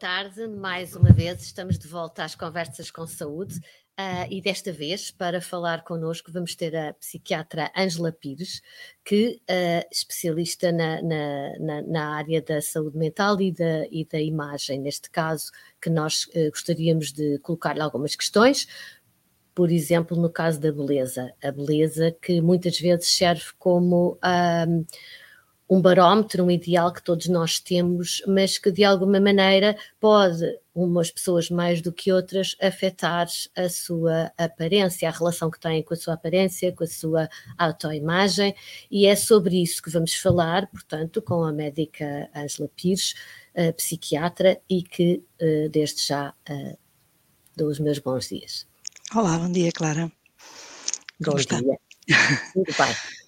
Tarde, mais uma vez estamos de volta às conversas com saúde uh, e desta vez para falar connosco vamos ter a psiquiatra Ângela Pires, que é uh, especialista na, na, na, na, área da saúde mental e da, e da imagem, neste caso que nós uh, gostaríamos de colocar-lhe algumas questões, por exemplo, no caso da beleza, a beleza que muitas vezes serve como um barómetro, um ideal que todos nós temos, mas que de alguma maneira pode, umas pessoas mais do que outras, afetar a sua aparência, a relação que têm com a sua aparência, com a sua autoimagem, e é sobre isso que vamos falar, portanto, com a médica Angela Pires, psiquiatra, e que desde já dou os meus bons dias. Olá, bom dia, Clara. Bom dia. Tudo bem.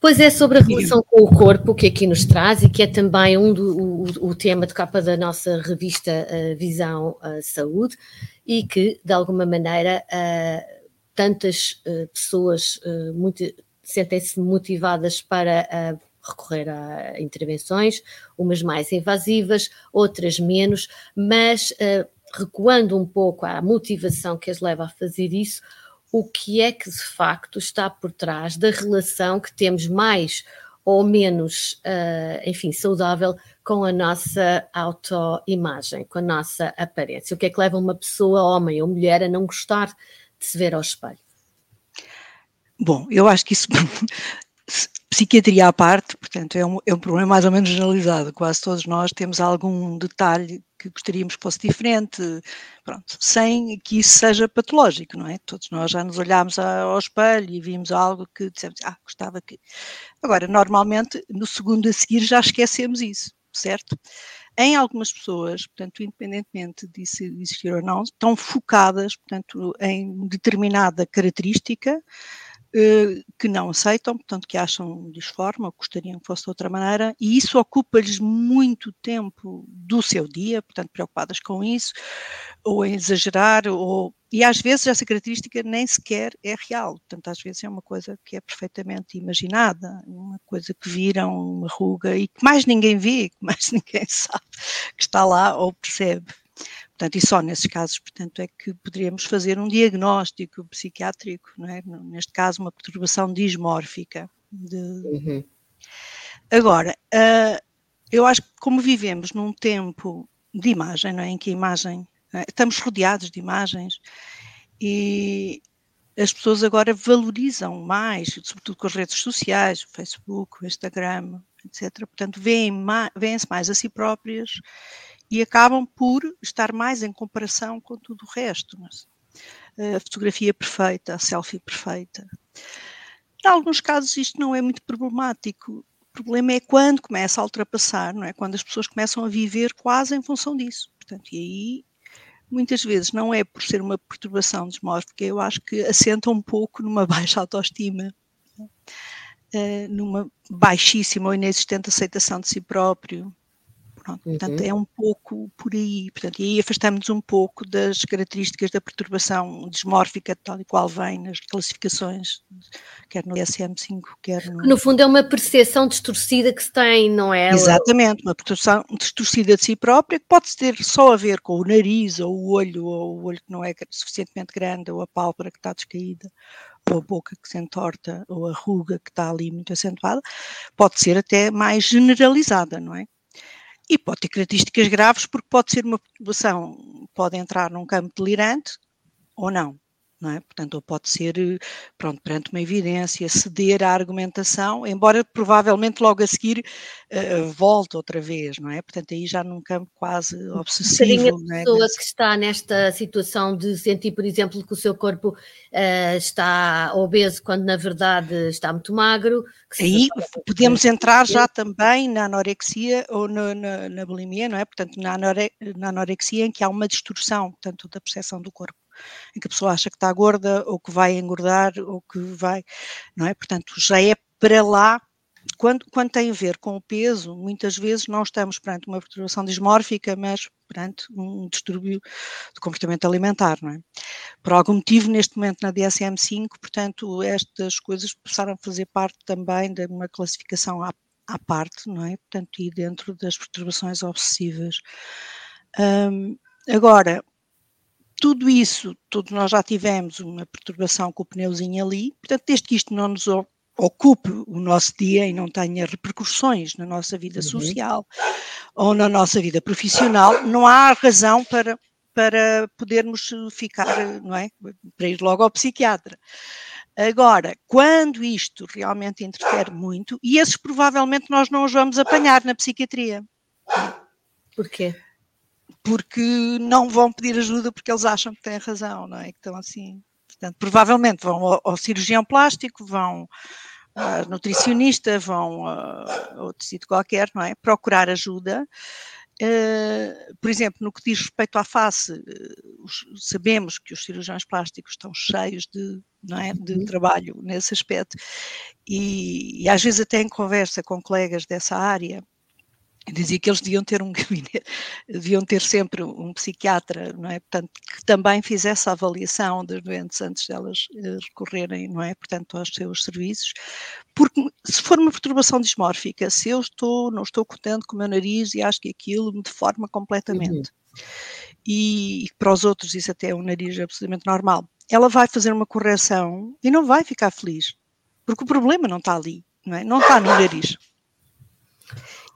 Pois é sobre a relação com o corpo que aqui nos traz e que é também um do, o, o tema de capa da nossa revista uh, Visão uh, Saúde e que, de alguma maneira, uh, tantas pessoas sentem-se motivadas para recorrer a intervenções, umas mais invasivas, outras menos, mas recuando um pouco à motivação que as leva a fazer isso, o que é que de facto está por trás da relação que temos mais ou menos, uh, enfim, saudável com a nossa autoimagem, com a nossa aparência. O que é que leva uma pessoa, homem ou mulher, a não gostar de se ver ao espelho? Bom, eu acho que isso psiquiatria à parte, portanto, é um, é um problema mais ou menos generalizado. Quase todos nós temos algum detalhe que gostaríamos que fosse diferente, pronto, sem que isso seja patológico, não é? Todos nós já nos olhámos ao espelho e vimos algo que dissemos, ah, gostava que. Agora, normalmente, no segundo a seguir já esquecemos isso, certo? Em algumas pessoas, portanto, independentemente de existir ou não, estão focadas, portanto, em determinada característica que não aceitam, portanto, que acham disforme ou gostariam que fosse de outra maneira, e isso ocupa-lhes muito tempo do seu dia, portanto, preocupadas com isso, ou em exagerar, ou, e às vezes essa característica nem sequer é real, portanto, às vezes é uma coisa que é perfeitamente imaginada, uma coisa que viram, uma ruga, e que mais ninguém vê, que mais ninguém sabe que está lá ou percebe. Portanto, e só nesses casos, portanto, é que poderíamos fazer um diagnóstico psiquiátrico, não é? neste caso uma perturbação dismórfica. De... Uhum. Agora, uh, eu acho que como vivemos num tempo de imagem, não é? em que a imagem, é? estamos rodeados de imagens e as pessoas agora valorizam mais, sobretudo com as redes sociais, o Facebook, o Instagram, etc. Portanto, veem-se mais a si próprias e acabam por estar mais em comparação com tudo o resto. Mas, eh, a fotografia perfeita, a selfie perfeita. Em alguns casos isto não é muito problemático. O problema é quando começa a ultrapassar, não é? Quando as pessoas começam a viver quase em função disso. Portanto, e aí muitas vezes não é por ser uma perturbação desmórfica, eu acho que assenta um pouco numa baixa autoestima, eh, numa baixíssima ou inexistente aceitação de si próprio, Pronto, uhum. Portanto, é um pouco por aí. Portanto, e aí afastamos-nos um pouco das características da perturbação dismórfica, tal e qual vem nas classificações, quer no DSM-5, quer no. No fundo, é uma percepção distorcida que se tem, não é? Exatamente, uma percepção distorcida de si própria, que pode ter só a ver com o nariz, ou o olho, ou o olho que não é suficientemente grande, ou a pálpebra que está descaída, ou a boca que se entorta, ou a ruga que está ali muito acentuada, pode ser até mais generalizada, não é? E pode ter características graves porque pode ser uma população, pode entrar num campo delirante ou não não é? Portanto, ou pode ser, pronto, perante uma evidência, ceder à argumentação, embora provavelmente logo a seguir uh, volte outra vez, não é? Portanto, aí já num campo quase obsessivo. Um a é? pessoa que está nesta situação de sentir, por exemplo, que o seu corpo uh, está obeso quando na verdade está muito magro. aí podemos entrar já também na anorexia ou no, na, na bulimia, não é? Portanto, na, anore, na anorexia em que há uma distorção, portanto, da percepção do corpo em que a pessoa acha que está gorda ou que vai engordar ou que vai, não é? Portanto, já é para lá quando, quando, tem a ver com o peso, muitas vezes não estamos perante uma perturbação dismórfica, mas perante um distúrbio de comportamento alimentar, não é? Por algum motivo, neste momento na DSM-5, portanto, estas coisas passaram a fazer parte também de uma classificação à, à parte, não é? Portanto, e dentro das perturbações obsessivas agora, tudo isso, todos nós já tivemos uma perturbação com o pneuzinho ali, portanto, desde que isto não nos ocupe o nosso dia e não tenha repercussões na nossa vida uhum. social ou na nossa vida profissional, não há razão para, para podermos ficar, não é? Para ir logo ao psiquiatra. Agora, quando isto realmente interfere muito, e esses provavelmente nós não os vamos apanhar na psiquiatria. Porquê? Porque não vão pedir ajuda porque eles acham que têm razão, não é? Que estão assim. Portanto, provavelmente vão ao, ao cirurgião plástico, vão uh, nutricionista, vão a outro sítio qualquer, não é? Procurar ajuda. Uh, por exemplo, no que diz respeito à face, uh, os, sabemos que os cirurgiões plásticos estão cheios de, não é, de uhum. trabalho nesse aspecto, e, e, às vezes até em conversa com colegas dessa área, dizia que eles deviam ter um gabinete, deviam ter sempre um psiquiatra, não é? Portanto, que também fizesse a avaliação das doentes antes delas eh, recorrerem, não é? Portanto, aos seus serviços, porque se for uma perturbação dismórfica, se eu estou, não estou contente com o meu nariz e acho que aquilo me deforma completamente, uhum. e, e para os outros isso até é um nariz absolutamente normal, ela vai fazer uma correção e não vai ficar feliz, porque o problema não está ali, não é? Não está no nariz.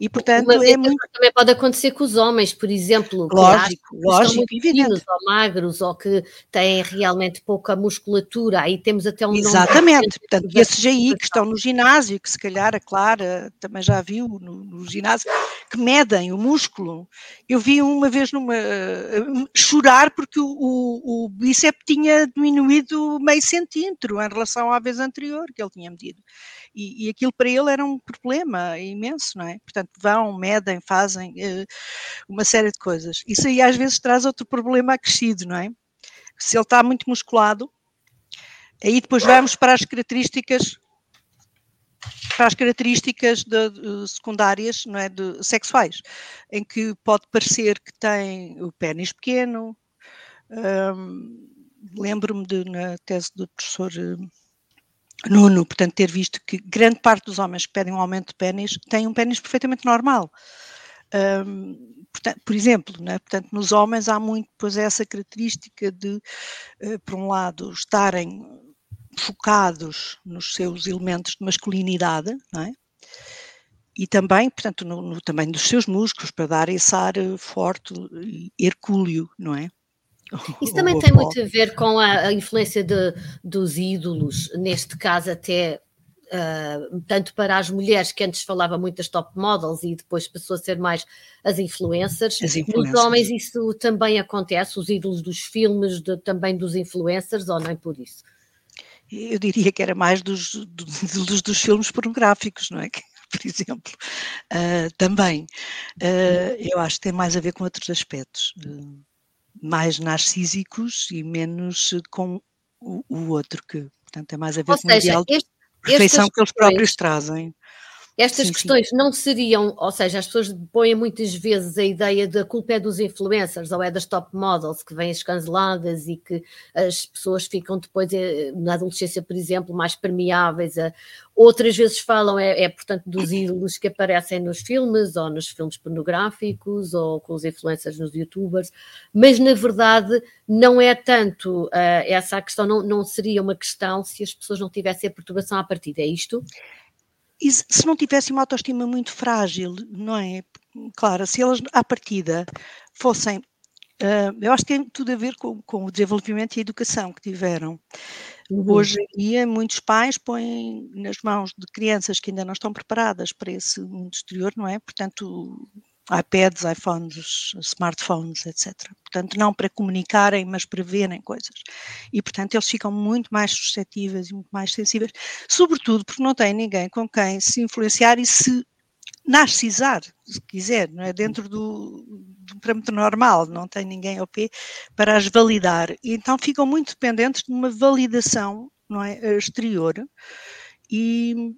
E, portanto, Mas é muito... também pode acontecer com os homens, por exemplo, lógico, que lógico, que estão ou magros ou que têm realmente pouca musculatura, aí temos até um Exatamente, portanto, esses aí que estão no ginásio, que se calhar a Clara também já viu no, no ginásio, que medem o músculo. Eu vi uma vez numa uh, chorar porque o, o, o bíceps tinha diminuído meio centímetro em relação à vez anterior que ele tinha medido. E, e, aquilo para ele era um problema imenso, não é? Portanto, vão, medem, fazem uh, uma série de coisas. Isso aí às vezes traz outro problema acrescido, não é? Se ele está muito musculado, aí depois vamos para as características para as características de, de, secundárias não é, de, sexuais, em que pode parecer que tem o pênis pequeno. Um, Lembro-me de, na tese do professor hum, Nuno, portanto, ter visto que grande parte dos homens que pedem um aumento de pênis têm um pênis perfeitamente normal. Um, portanto, por exemplo, né? portanto, nos homens há muito pois, essa característica de, uh, por um lado, estarem focados nos seus elementos de masculinidade, é? E também, portanto, no, no tamanho dos seus músculos, para dar esse ar eh, forte hercúleo, não é? Isso também tem muito a ver com a, a influência de, dos ídolos, neste caso até Uh, tanto para as mulheres que antes falava muito das top models e depois passou a ser mais as influencers. As influencers. Nos homens isso também acontece, os ídolos dos filmes, de, também dos influencers, ou nem por isso? Eu diria que era mais dos, dos, dos filmes pornográficos, não é? Por exemplo, uh, também. Uh, eu acho que tem mais a ver com outros aspectos mais narcísicos e menos com o, o outro, que portanto é mais a ver Ou com seja, o ideal este, que eles próprios trazem. Estas sim, questões sim. não seriam, ou seja, as pessoas põem muitas vezes a ideia de a culpa é dos influencers ou é das top models que vêm escanceladas e que as pessoas ficam depois, eh, na adolescência, por exemplo, mais permeáveis. A... Outras vezes falam, é, é portanto, dos ídolos que aparecem nos filmes ou nos filmes pornográficos ou com os influencers nos youtubers, mas na verdade não é tanto uh, essa a questão, não, não seria uma questão se as pessoas não tivessem a perturbação à partida, é isto? E se não tivessem uma autoestima muito frágil, não é? Claro, se elas à partida fossem. Uh, eu acho que tem tudo a ver com, com, o desenvolvimento e a educação que tiveram. Uhum. Hoje em dia, muitos pais põem nas mãos de crianças que ainda não estão preparadas para esse mundo exterior, não é? Portanto, iPads, iPhones, smartphones, etc. Portanto, não para comunicarem, mas para verem coisas. E, portanto, eles ficam muito mais suscetíveis e muito mais sensíveis, sobretudo porque não têm ninguém com quem se influenciar e se narcisar, se quiser, não é? dentro do, do parâmetro normal, não tem ninguém ao pé para as validar. E então ficam muito dependentes de uma validação não é? exterior e,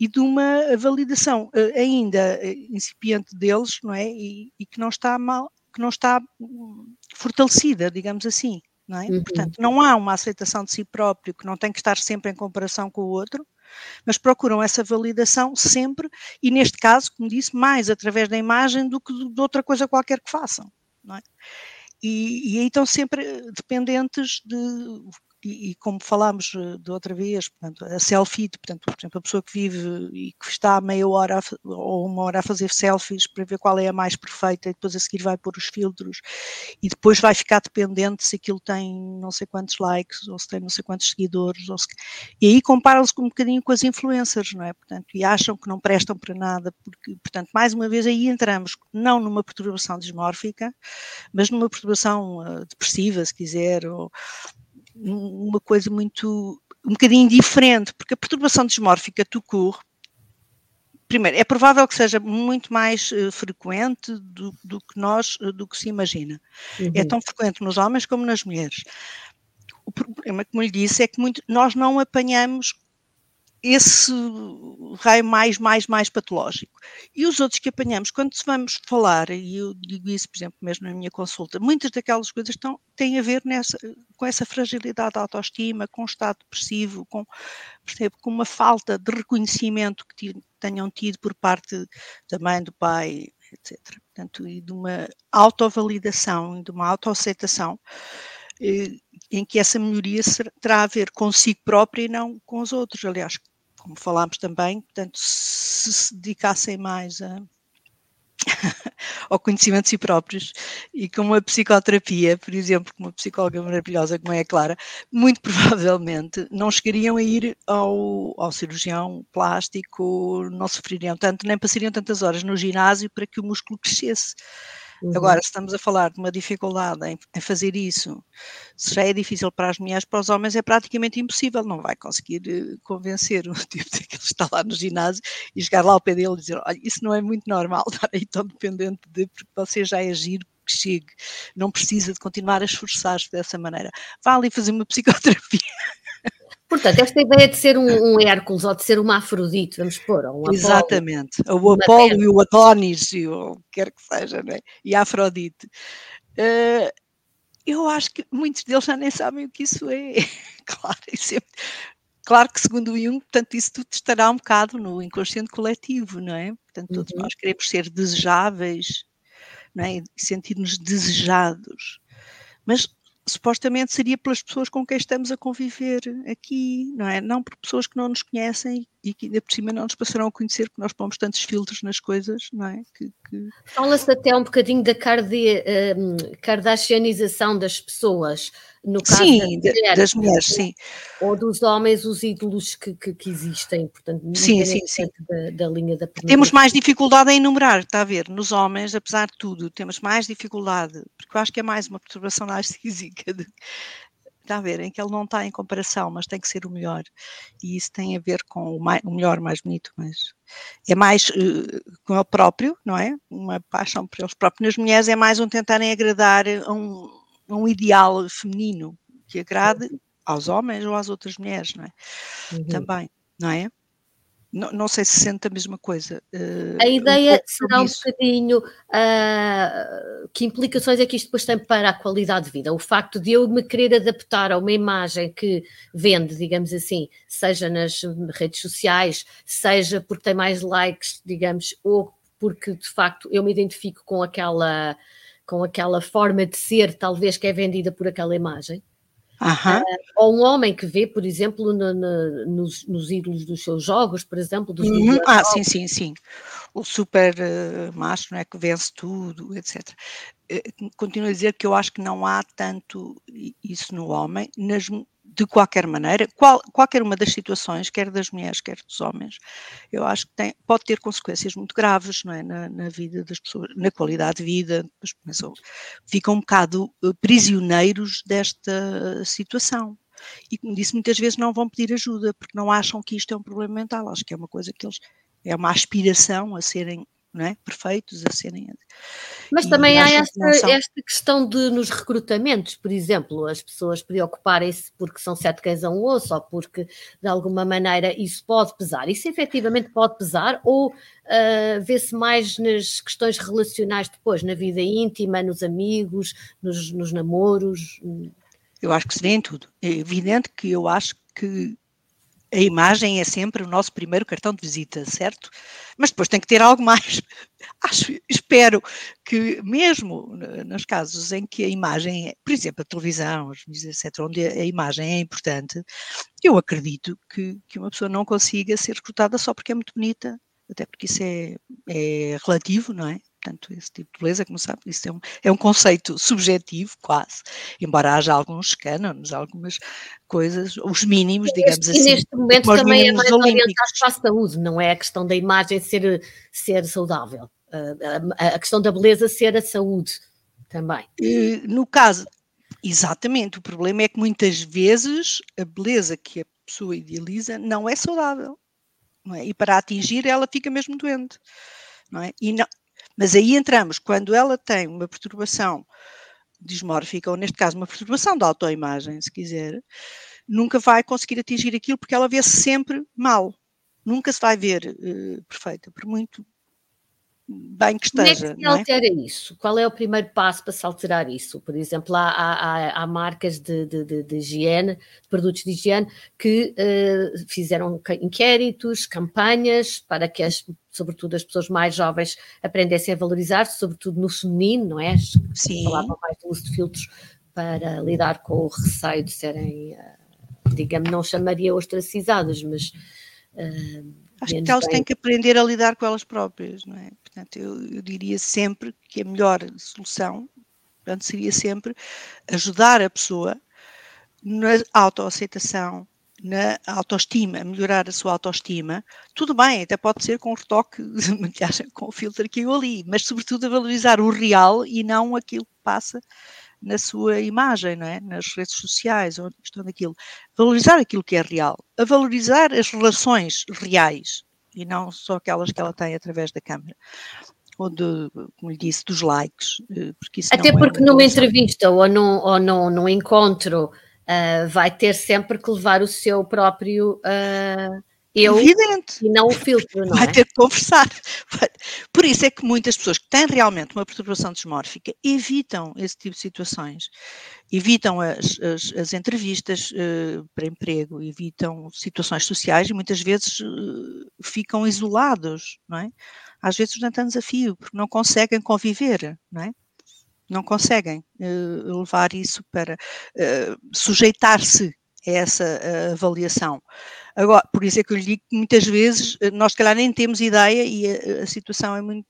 e de uma validação uh, ainda eh, incipiente deles, não é? E, e, que não está mal, que não está hum, fortalecida, digamos assim, não é? Uhum. Portanto, não há uma aceitação de si próprio que não tem que estar sempre em comparação com o outro, mas procuram essa validação sempre e neste caso, como disse, mais através da imagem do que de outra coisa qualquer que façam. não é? E, e aí estão sempre dependentes de e, e, como falámos eh, de outra vez, portanto, a selfie, portanto, por exemplo, a pessoa que vive e que está meia hora a, ou uma hora a fazer selfies para ver qual é a mais perfeita e depois a seguir vai pôr os filtros e depois vai ficar dependente se aquilo tem não sei quantos likes ou se tem não sei quantos seguidores se, e aí comparam-se um bocadinho com as influencers, não é? Portanto, e acham que não prestam para nada, porque, portanto, mais uma vez aí entramos não numa perturbação dismórfica, mas numa perturbação uh, depressiva, se quiser, ou, uma coisa muito, um bocadinho diferente, porque a perturbação dismórfica tucur, primeiro, é provável que seja muito mais uh, frequente do, do, que nós, uh, do que se imagina. É uhum. É tão frequente nos homens como nas mulheres. O problema, como lhe disse, é que muito, nós não apanhamos esse raio mais, mais, mais patológico. E os outros que apanhamos, quando vamos falar, e eu digo isso, por exemplo, mesmo na minha consulta, muitas daquelas coisas estão, têm a ver nessa, com essa fragilidade da autoestima, com o estado depressivo, com, percebe, com uma falta de reconhecimento que tenham tido por parte da mãe, do pai, etc. Portanto, e de uma autovalidação, de uma autoaceitação eh, em que essa melhoria terá a ver consigo própria e não com os outros. Aliás, como falámos também, portanto, se se dedicassem mais a, ao conhecimento de si próprios e com uma psicoterapia, por exemplo, com uma psicóloga maravilhosa como é a Clara, muito provavelmente não chegariam a ir ao, ao cirurgião plástico, não sofreriam tanto, nem passariam tantas horas no ginásio para que o músculo crescesse. Uhum. Agora, se estamos a falar de uma dificuldade em, em, fazer isso, se já é difícil para as mulheres, para os homens é praticamente impossível, não vai conseguir uh, convencer o tipo de que ele está lá no ginásio e chegar lá ao pé dele e dizer, olha, isso não é muito normal, estar aí tão dependente de, porque você já é giro, que chegue, não precisa de continuar a esforçar-se dessa maneira. Vá ali fazer uma psicoterapia. Portanto, esta ideia de ser um, um, Hércules ou de ser uma Afrodite, vamos pôr, ou um Exatamente, Apolo, o Apolo e o Adonis, e o que quer que seja, né? e a Afrodite. Uh, eu acho que muitos deles já nem sabem o que isso é. claro, isso é, claro que segundo o Jung, portanto, isso tudo estará um bocado no inconsciente coletivo, não é? Portanto, todos uhum. nós queremos ser desejáveis, não é? Sentir-nos desejados. Mas supostamente seria pelas pessoas com quem estamos a conviver aqui, não é? Não por pessoas que não nos conhecem e que ainda por cima não nos passaram a conhecer, porque nós pomos tantos filtros nas coisas, não é? Que, que... Fala-se até um bocadinho da cardi, um, kardashianização das pessoas, no caso sim, das mulheres, das mulheres sim. ou dos homens, os ídolos que, que, que existem, portanto, sim, sim, sim. Da, da, linha da Temos mais dificuldade em enumerar, está a ver, nos homens, apesar de tudo, temos mais dificuldade, porque eu acho que é mais uma perturbação narcísica de, está a ver, em que ele não está em comparação, mas tem que ser o melhor. E isso tem a ver com o, mais, o melhor, mais bonito, mas é mais uh, com ele próprio, não é? Uma paixão por eles próprios. Nas mulheres é mais um tentarem agradar a um, a um ideal feminino que agrade aos homens ou às outras mulheres, não é? Uhum. Também, não é? Não, não, sei se sente a mesma coisa. Uh, a ideia um será um bocadinho uh, que implicações é que isto depois tem para a qualidade de vida. O facto de eu me querer adaptar a uma imagem que vende, digamos assim, seja nas redes sociais, seja porque tem mais likes, digamos, ou porque de facto eu me identifico com aquela, com aquela forma de ser, talvez, que é vendida por aquela imagem. Uh, ou um homem que vê, por exemplo, no, no, nos, nos, ídolos dos seus jogos, por exemplo, dos uhum. Ah, sim, sim, sim. O super uh, macho, não é, que vence tudo, etc. Uh, continuo a dizer que eu acho que não há tanto isso no homem, nas, de qualquer maneira, qual, qualquer uma das situações, quer das mulheres, quer dos homens, eu acho que tem, pode ter consequências muito graves é? na, na vida das pessoas, na qualidade de vida, começam, ficam um bocado eh, prisioneiros desta situação. E, como disse, muitas vezes não vão pedir ajuda, porque não acham que isto é um problema mental, acho que é uma coisa que eles, é uma aspiração a serem não é? perfeitos, a serem. Mas também há esta, são... esta, questão de nos recrutamentos, por exemplo, as pessoas preocuparem-se porque são sete cães a um osso, ou porque de alguma maneira isso pode pesar. Isso efetivamente pode pesar, ou uh, vê-se mais nas questões relacionais depois, na vida íntima, nos amigos, nos, nos namoros? Eu acho que se vê em tudo. É evidente que eu acho que a imagem é sempre o nosso primeiro cartão de visita, certo? Mas depois tem que ter algo mais. Acho, espero que, mesmo nos casos em que a imagem, é, por exemplo, a televisão, os mídias, etc., onde a imagem é importante, eu acredito que, que uma pessoa não consiga ser recrutada só porque é muito bonita, até porque isso é, é relativo, não é? Portanto, esse tipo de beleza, como sabe, isso é um, é um conceito subjetivo, quase, embora haja alguns cânones, algumas coisas, os mínimos, digamos e assim. E neste momento também é mais orientado para a saúde, não é a questão da imagem ser, ser saudável, a, questão da beleza ser a saúde também. No caso, exatamente, o problema é que muitas vezes a beleza que a pessoa idealiza não é saudável. Não é? E para atingir ela fica mesmo doente. Não é? E não, mas aí entramos, quando ela tem uma perturbação dismórfica, ou neste caso uma perturbação da autoimagem, se quiser, nunca vai conseguir atingir aquilo porque ela vê-se sempre mal. Nunca se vai ver uh, perfeita, por muito bem que esteja. Como é que se altera é? isso? Qual é o primeiro passo para se alterar isso? Por exemplo, há, há, há marcas de, de, de, de, higiene, de produtos de higiene, que uh, fizeram inquéritos, campanhas para que, as, sobretudo, as pessoas mais jovens aprendessem a valorizar-se, sobretudo no feminino, não é? Sim. Falavam mais do uso de filtros para lidar com o receio de serem, uh, digamos, não chamaria ostracizadas, mas. Uh, Acho que elas bem. têm que aprender a lidar com elas próprias, não é? Portanto, eu, eu diria sempre que a melhor solução portanto, seria sempre ajudar a pessoa na autoaceitação, na autoestima, melhorar a sua autoestima. Tudo bem, até pode ser com retoque de maquiagem, com o filtro aqui ou ali, mas sobretudo a valorizar o real e não aquilo que passa na sua imagem, não é? nas redes sociais, ou questão daquilo. Valorizar aquilo que é real, a valorizar as relações reais e não só aquelas que ela tem através da câmara. Ou, de, como lhe disse, dos likes. Eh, porque Até é porque numa entrevista ou num, ou num, num encontro uh, vai ter sempre que levar o seu próprio uh, eu Evidente. e não o filtro, não Vai é? ter que conversar. Por isso é que muitas pessoas que têm realmente uma perturbação desmórfica evitam esse tipo de situações. Evitam as, as, as entrevistas uh, para emprego, evitam situações sociais e muitas vezes uh, ficam isolados, não é? Às vezes não tem desafio, porque não conseguem conviver, não é? Não conseguem uh, levar isso para sujeitar-se a essa avaliação. Agora, por isso é que eu lhe digo que muitas vezes nós, se calhar, nem temos ideia e a, a situação é muito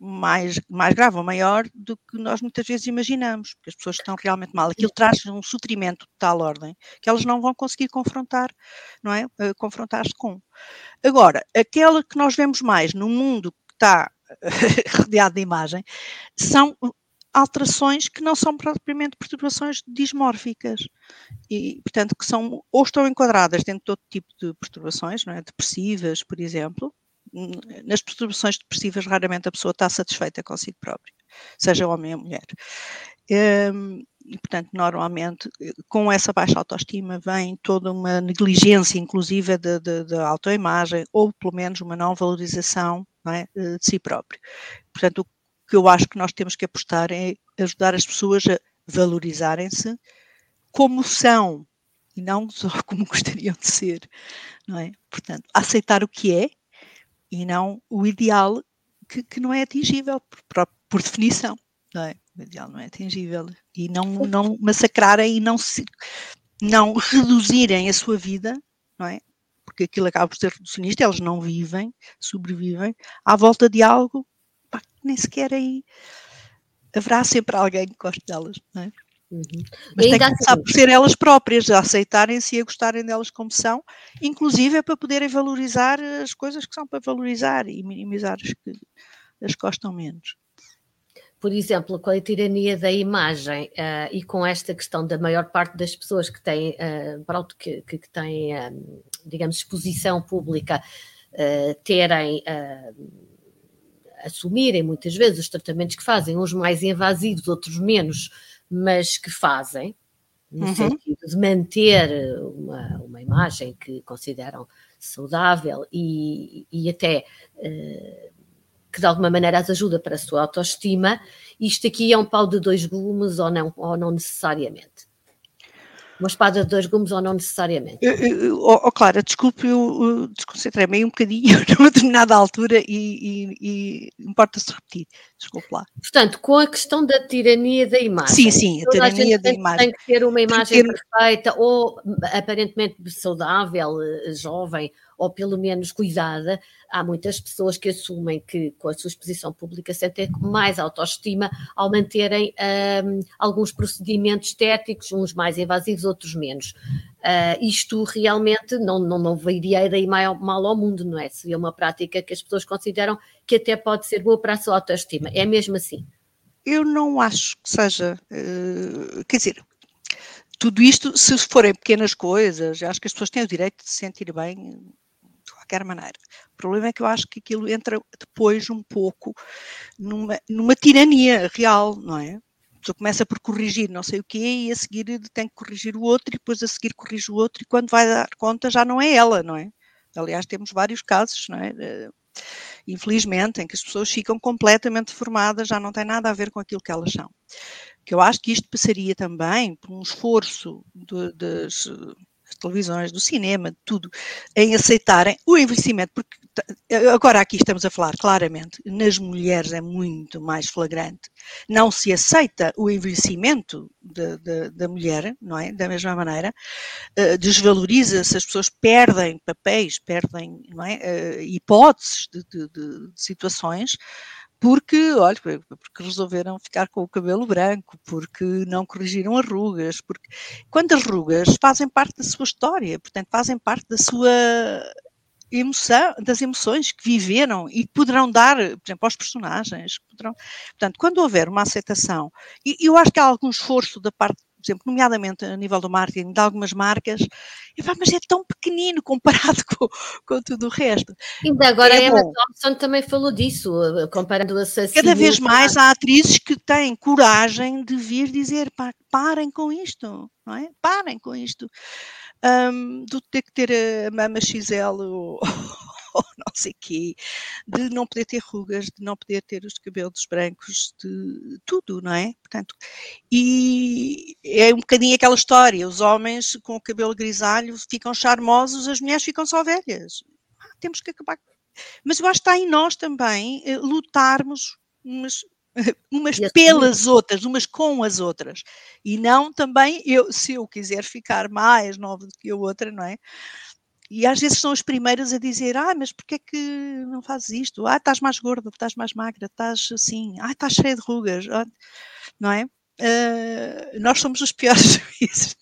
mais, mais grave ou maior do que nós muitas vezes imaginamos, porque as pessoas estão realmente mal. Aquilo traz um sofrimento de tal ordem que elas não vão conseguir confrontar, não é? Uh, Confrontar-se com. Agora, aquela que nós vemos mais no mundo que está rodeado de imagem são alterações que não são propriamente perturbações dismórficas e, portanto, que são ou estão enquadradas dentro de outro tipo de perturbações, não é? depressivas, por exemplo. Nas perturbações depressivas, raramente a pessoa está satisfeita consigo própria, seja homem ou mulher. Hum, e, portanto, normalmente, com essa baixa autoestima vem toda uma negligência, inclusive, da autoimagem, ou pelo menos uma não valorização não é, de si próprio. Portanto, o que eu acho que nós temos que apostar é ajudar as pessoas a valorizarem-se como são e não só como gostariam de ser, não é? Portanto, aceitar o que é e não o ideal que, que não é atingível por, por, definição, não é? O ideal não é atingível e não, não massacrarem e não, se, não reduzirem a sua vida, não é? Porque aquilo acaba por ser reducionista, eles não vivem, sobrevivem à volta de algo pá, nem sequer aí haverá sempre alguém que goste delas, não é? Uhum. Mas tem que começar assim, por ser elas próprias, a aceitarem-se e a gostarem delas como são, inclusive é para poderem valorizar as coisas que são para valorizar e minimizar as que as gostam menos. Por exemplo, com a tirania da imagem uh, e com esta questão da maior parte das pessoas que têm, uh, pronto, que, que, que têm, uh, digamos, exposição pública, terem assumirem muitas vezes os tratamentos que fazem, uns mais invasivos, outros menos, mas que fazem, no uhum. sentido de manter uma, uma imagem que consideram saudável e, e até uh, que de alguma maneira as ajuda para a sua autoestima, isto aqui é um pau de dois gumes ou não, ou não necessariamente? Uma espada de dois gumes ou não necessariamente? Oh, oh, Clara, desculpe, eu, eu desconcentrei-me um bocadinho numa determinada altura e, e, e importa-se repetir. Desculpe lá. Portanto, com a questão da tirania da imagem. Sim, sim, a tirania a da imagem. Tem que ter uma imagem ter... perfeita ou aparentemente saudável, eh, jovem, ou pelo menos cuidada. Há muitas pessoas que assumem que com a sua exposição pública sentem mais autoestima ao manterem um, alguns procedimentos estéticos, uns mais invasivos, outros menos. Uh, isto realmente não, não, não viria daí mal ao mundo, não é? Seria uma prática que as pessoas consideram que até pode ser boa para a sua autoestima. É mesmo assim? Eu não acho que seja. Uh, quer dizer, tudo isto, se forem pequenas coisas, acho que as pessoas têm o direito de se sentir bem de qualquer maneira. O problema é que eu acho que aquilo entra depois um pouco numa, numa tirania real, não é? Pessoa começa por corrigir não sei o quê e a seguir tem que corrigir o outro e depois a seguir corrige o outro e quando vai dar conta já não é ela, não é? Aliás, temos vários casos, não é? Infelizmente, em que as pessoas ficam completamente formadas, já não tem nada a ver com aquilo que elas são. Que eu acho que isto passaria também por um esforço de, das televisões, do cinema, de tudo, em aceitarem o envelhecimento, porque agora aqui estamos a falar claramente, nas mulheres é muito mais flagrante, não se aceita o envelhecimento de, de, da mulher, não é? Da mesma maneira, uh, desvaloriza-se, as pessoas perdem papéis, perdem é? Uh, hipóteses de, de, situações, porque, olha, porque resolveram ficar com o cabelo branco, porque não corrigiram as rugas, porque quando as rugas fazem parte da sua história, portanto, fazem parte da sua emoção, das emoções que viveram e que poderão dar, por exemplo, aos personagens. Poderão, portanto, quando houver uma aceitação, e eu acho que há algum esforço da parte por exemplo, nomeadamente a nível do marketing de algumas marcas, falo, mas é tão pequenino comparado com, com tudo o resto. Ainda agora é a Emma Thompson também falou disso, eh, comparando a Cada vez mais há atrizes que têm coragem de vir dizer, pá, parem com isto, não é? Parem com isto. Um, do ter que ter a mama XL ou, ou não sei quê, de não poder ter rugas, de não poder ter os cabelos brancos, de tudo, não é? Portanto, e é um bocadinho aquela história, os homens com o cabelo grisalho ficam charmosos, as mulheres ficam só velhas. Ah, temos que acabar. Mas eu acho que está em nós também eh, lutarmos umas, umas pelas outras, umas com as outras. E não também eu, se eu quiser ficar mais nova do que a outra, não é? E às vezes são as primeiras a dizer: Ah, mas porquê é que não fazes isto? Ah, estás mais gorda, estás mais magra, estás assim, ah, estás cheia de rugas, ah, não é? Uh, nós somos os piores juízes.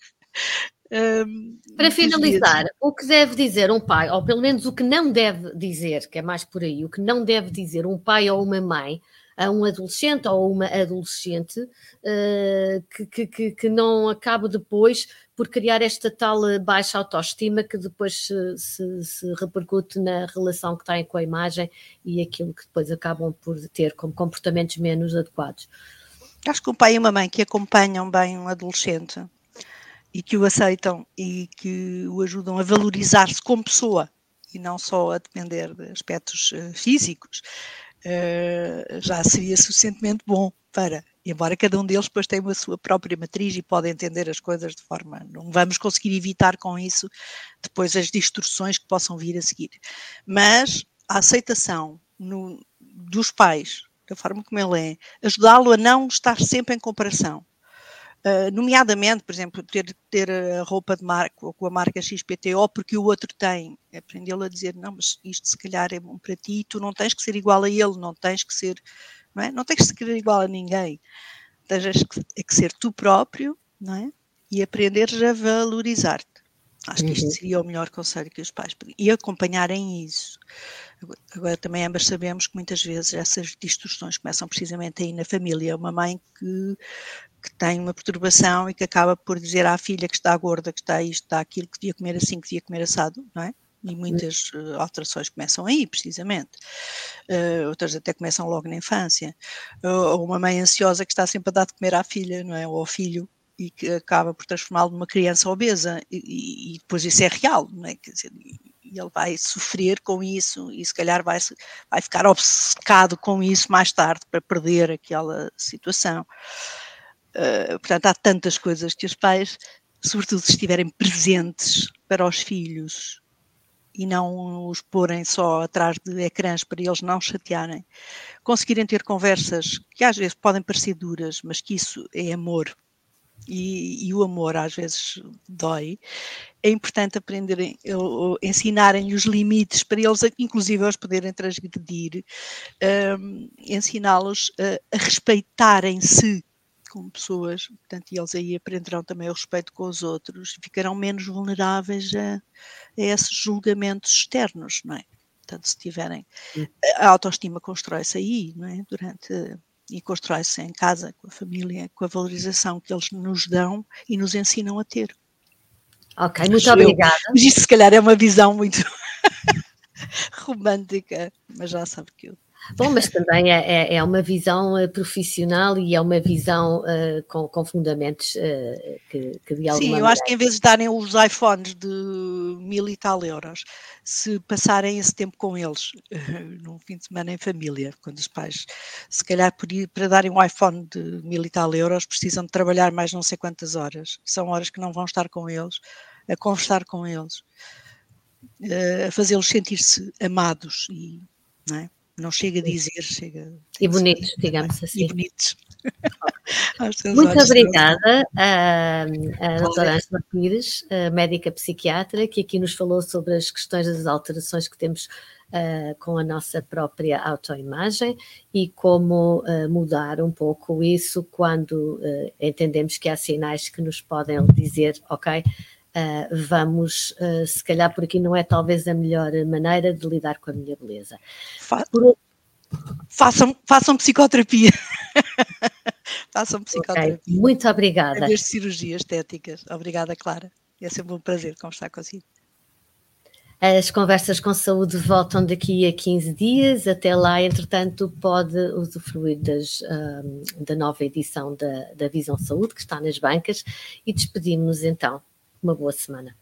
Para finalizar, vezes. o que deve dizer um pai, ou pelo menos o que não deve dizer, que é mais por aí, o que não deve dizer um pai ou uma mãe a um adolescente ou uma adolescente uh, que, que, que não acabe depois por criar esta tal eh, baixa autoestima que depois se, se, se, repercute na relação que têm com a imagem e aquilo que depois acabam por ter como comportamentos menos adequados. Acho que um pai e uma mãe que acompanham bem um adolescente e que o aceitam e que o ajudam a valorizar-se como pessoa e não só a depender de aspectos uh, físicos, uh, já seria suficientemente bom para embora cada um deles depois tenha a sua própria matriz e pode entender as coisas de forma, não vamos conseguir evitar com isso depois as distorções que possam vir a seguir. Mas a aceitação no, dos pais, da forma como ele é, ajudá-lo a não estar sempre em comparação. Uh, nomeadamente, por exemplo, ter, ter a roupa de marca ou com a marca XPTO porque o outro tem, aprendê-lo a dizer, não, mas isto se calhar é bom para ti, tu não tens que ser igual a ele, não tens que ser não é? Não tens que ser igual a ninguém, tens que, é que ser tu próprio, não é? E aprenderes a valorizar-te. Acho que isto uhum. seria o melhor conselho que os pais podiam. E acompanharem isso. Agora, também ambas sabemos que muitas vezes essas distorções começam precisamente aí na família. Uma mãe que, que tem uma perturbação e que acaba por dizer à filha que está gorda, que está isto, está aquilo, que devia comer assim, que devia comer assado, não é? e muitas uh, alterações começam aí, precisamente. Uh, outras até começam logo na infância. Ou uma mãe ansiosa que está sempre a dar de comer à filha, não é? Ou ao filho, e que acaba por transformá-lo numa criança obesa. E, e, depois isso é real, não é? Dizer, e ele vai sofrer com isso e se calhar vai, vai ficar obcecado com isso mais tarde para perder aquela situação. Uh, portanto, há tantas coisas que os pais, sobretudo se estiverem presentes para os filhos, e não os porem só atrás de ecrãs para eles não chatearem, conseguirem ter conversas que às vezes podem parecer duras, mas que isso é amor e, e o amor às vezes dói, é importante aprenderem, ensinarem os limites para eles, inclusive, eles poderem transgredir, um, ensiná-los a, a respeitarem-se como pessoas, portanto, eles aí aprenderão também o respeito com os outros e ficarão menos vulneráveis a, a esses julgamentos externos, não é? Portanto, se tiverem. A autoestima constrói-se aí, não é? Durante. E constrói-se em casa, com a família, com a valorização que eles nos dão e nos ensinam a ter. Ok, muito mas obrigada. Eu, mas isto, se calhar, é uma visão muito romântica, mas já sabe que eu Bom, mas também é, é, é uma visão uh, profissional e é uma visão uh, com, com, fundamentos uh, que, que, de alguma Sim, eu maneira... acho que em vez de darem os iPhones de mil e tal euros, se passarem esse tempo com eles, num fim de semana em família, quando os pais, se calhar por, para darem um iPhone de mil e tal euros, precisam de trabalhar mais não sei quantas horas. São horas que não vão estar com eles, a conversar com eles, a fazê-los sentir-se amados e, não é? Não chega a dizer, chega. E bonitos, digamos assim. E bonitos. Muito obrigada a, a doutora Angela Pires, médica psiquiatra, que aqui nos falou sobre as questões das alterações que temos uh, com a nossa própria autoimagem e como uh, mudar um pouco isso quando uh, entendemos que há sinais que nos podem dizer, ok, Uh, vamos, uh, se calhar por aqui não é talvez a melhor maneira de lidar com a minha beleza. Fa por... façam, façam psicoterapia. façam psicoterapia. Okay. Muito obrigada. Em cirurgias estéticas. Obrigada, Clara. É sempre um prazer conversar consigo. As conversas com saúde voltam daqui a 15 dias. Até lá, entretanto, pode usufruir das, um, da nova edição da, da Visão Saúde, que está nas bancas. E despedimos-nos então uma boa semana.